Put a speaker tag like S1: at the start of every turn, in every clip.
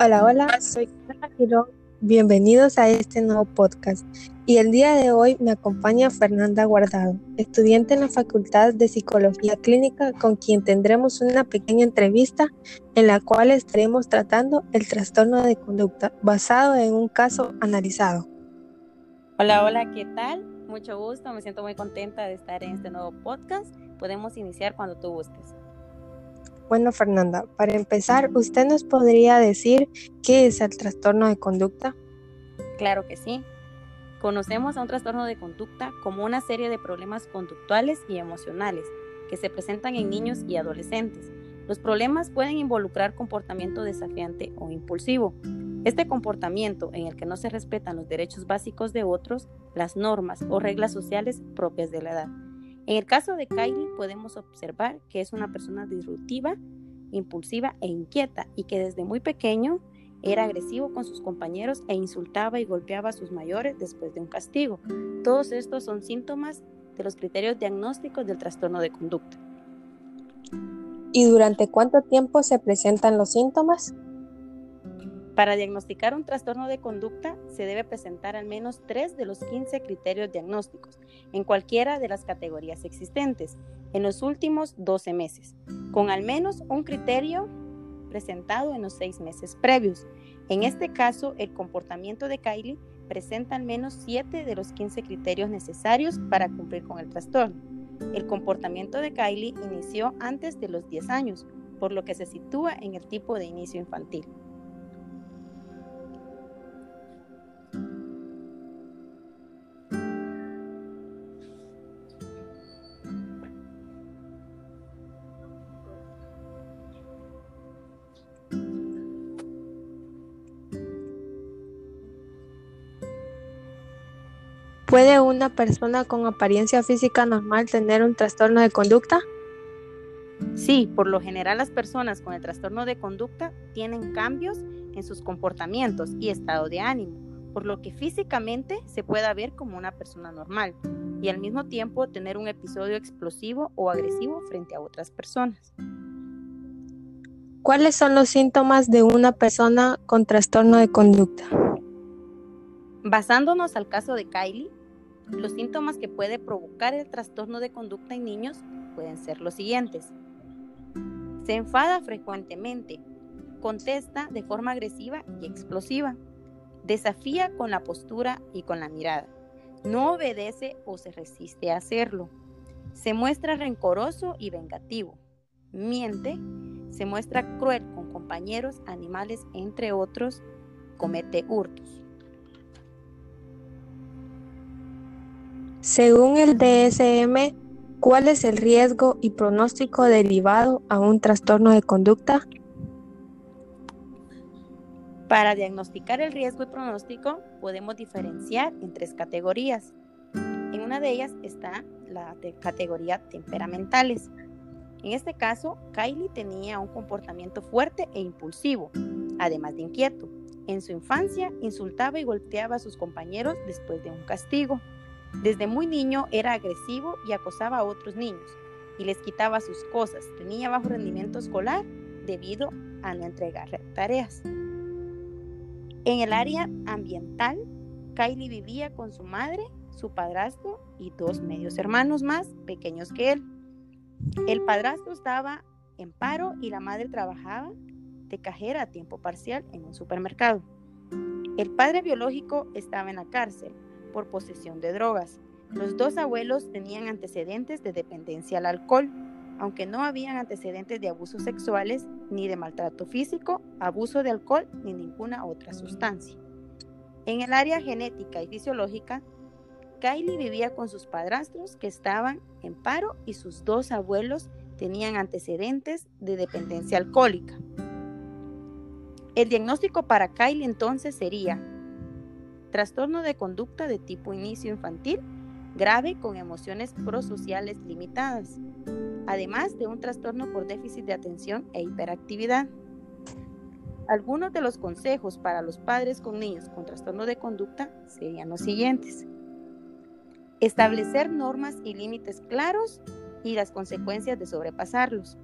S1: Hola, hola, soy Ana Girón. Bienvenidos a este nuevo podcast. Y el día de hoy me acompaña Fernanda Guardado, estudiante en la Facultad de Psicología Clínica, con quien tendremos una pequeña entrevista en la cual estaremos tratando el trastorno de conducta basado en un caso analizado.
S2: Hola, hola, ¿qué tal? Mucho gusto, me siento muy contenta de estar en este nuevo podcast. Podemos iniciar cuando tú gustes.
S1: Bueno, Fernanda, para empezar, ¿usted nos podría decir qué es el trastorno de conducta?
S2: Claro que sí. Conocemos a un trastorno de conducta como una serie de problemas conductuales y emocionales que se presentan en niños y adolescentes. Los problemas pueden involucrar comportamiento desafiante o impulsivo. Este comportamiento en el que no se respetan los derechos básicos de otros, las normas o reglas sociales propias de la edad. En el caso de Kylie podemos observar que es una persona disruptiva, impulsiva e inquieta y que desde muy pequeño era agresivo con sus compañeros e insultaba y golpeaba a sus mayores después de un castigo. Todos estos son síntomas de los criterios diagnósticos del trastorno de conducta.
S1: ¿Y durante cuánto tiempo se presentan los síntomas?
S2: Para diagnosticar un trastorno de conducta se debe presentar al menos tres de los 15 criterios diagnósticos en cualquiera de las categorías existentes en los últimos 12 meses, con al menos un criterio presentado en los seis meses previos. En este caso, el comportamiento de Kylie presenta al menos 7 de los 15 criterios necesarios para cumplir con el trastorno. El comportamiento de Kylie inició antes de los 10 años, por lo que se sitúa en el tipo de inicio infantil.
S1: ¿Puede una persona con apariencia física normal tener un trastorno de conducta?
S2: Sí, por lo general las personas con el trastorno de conducta tienen cambios en sus comportamientos y estado de ánimo, por lo que físicamente se puede ver como una persona normal y al mismo tiempo tener un episodio explosivo o agresivo frente a otras personas.
S1: ¿Cuáles son los síntomas de una persona con trastorno de conducta?
S2: Basándonos al caso de Kylie, los síntomas que puede provocar el trastorno de conducta en niños pueden ser los siguientes. Se enfada frecuentemente, contesta de forma agresiva y explosiva, desafía con la postura y con la mirada, no obedece o se resiste a hacerlo, se muestra rencoroso y vengativo, miente, se muestra cruel con compañeros, animales, entre otros, comete hurtos.
S1: Según el DSM, ¿cuál es el riesgo y pronóstico derivado a un trastorno de conducta?
S2: Para diagnosticar el riesgo y pronóstico podemos diferenciar en tres categorías. En una de ellas está la categoría temperamentales. En este caso, Kylie tenía un comportamiento fuerte e impulsivo, además de inquieto. En su infancia insultaba y golpeaba a sus compañeros después de un castigo. Desde muy niño era agresivo y acosaba a otros niños y les quitaba sus cosas. Tenía bajo rendimiento escolar debido a no entregar tareas. En el área ambiental, Kylie vivía con su madre, su padrastro y dos medios hermanos más pequeños que él. El padrastro estaba en paro y la madre trabajaba de cajera a tiempo parcial en un supermercado. El padre biológico estaba en la cárcel por posesión de drogas. Los dos abuelos tenían antecedentes de dependencia al alcohol, aunque no habían antecedentes de abusos sexuales, ni de maltrato físico, abuso de alcohol, ni ninguna otra sustancia. En el área genética y fisiológica, Kylie vivía con sus padrastros que estaban en paro y sus dos abuelos tenían antecedentes de dependencia alcohólica. El diagnóstico para Kylie entonces sería Trastorno de conducta de tipo inicio infantil, grave con emociones prosociales limitadas, además de un trastorno por déficit de atención e hiperactividad. Algunos de los consejos para los padres con niños con trastorno de conducta serían los siguientes. Establecer normas y límites claros y las consecuencias de sobrepasarlos.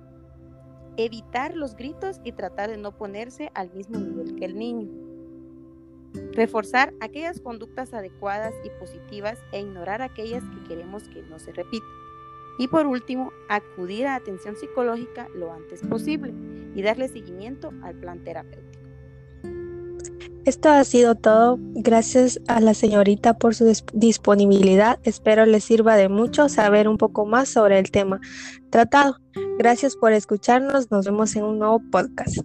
S2: evitar los gritos y tratar de no ponerse al mismo nivel que el niño. Reforzar aquellas conductas adecuadas y positivas e ignorar aquellas que queremos que no se repitan. Y por último, acudir a atención psicológica lo antes posible y darle seguimiento al plan terapéutico.
S1: Esto ha sido todo. Gracias a la señorita por su disponibilidad. Espero les sirva de mucho saber un poco más sobre el tema tratado. Gracias por escucharnos. Nos vemos en un nuevo podcast.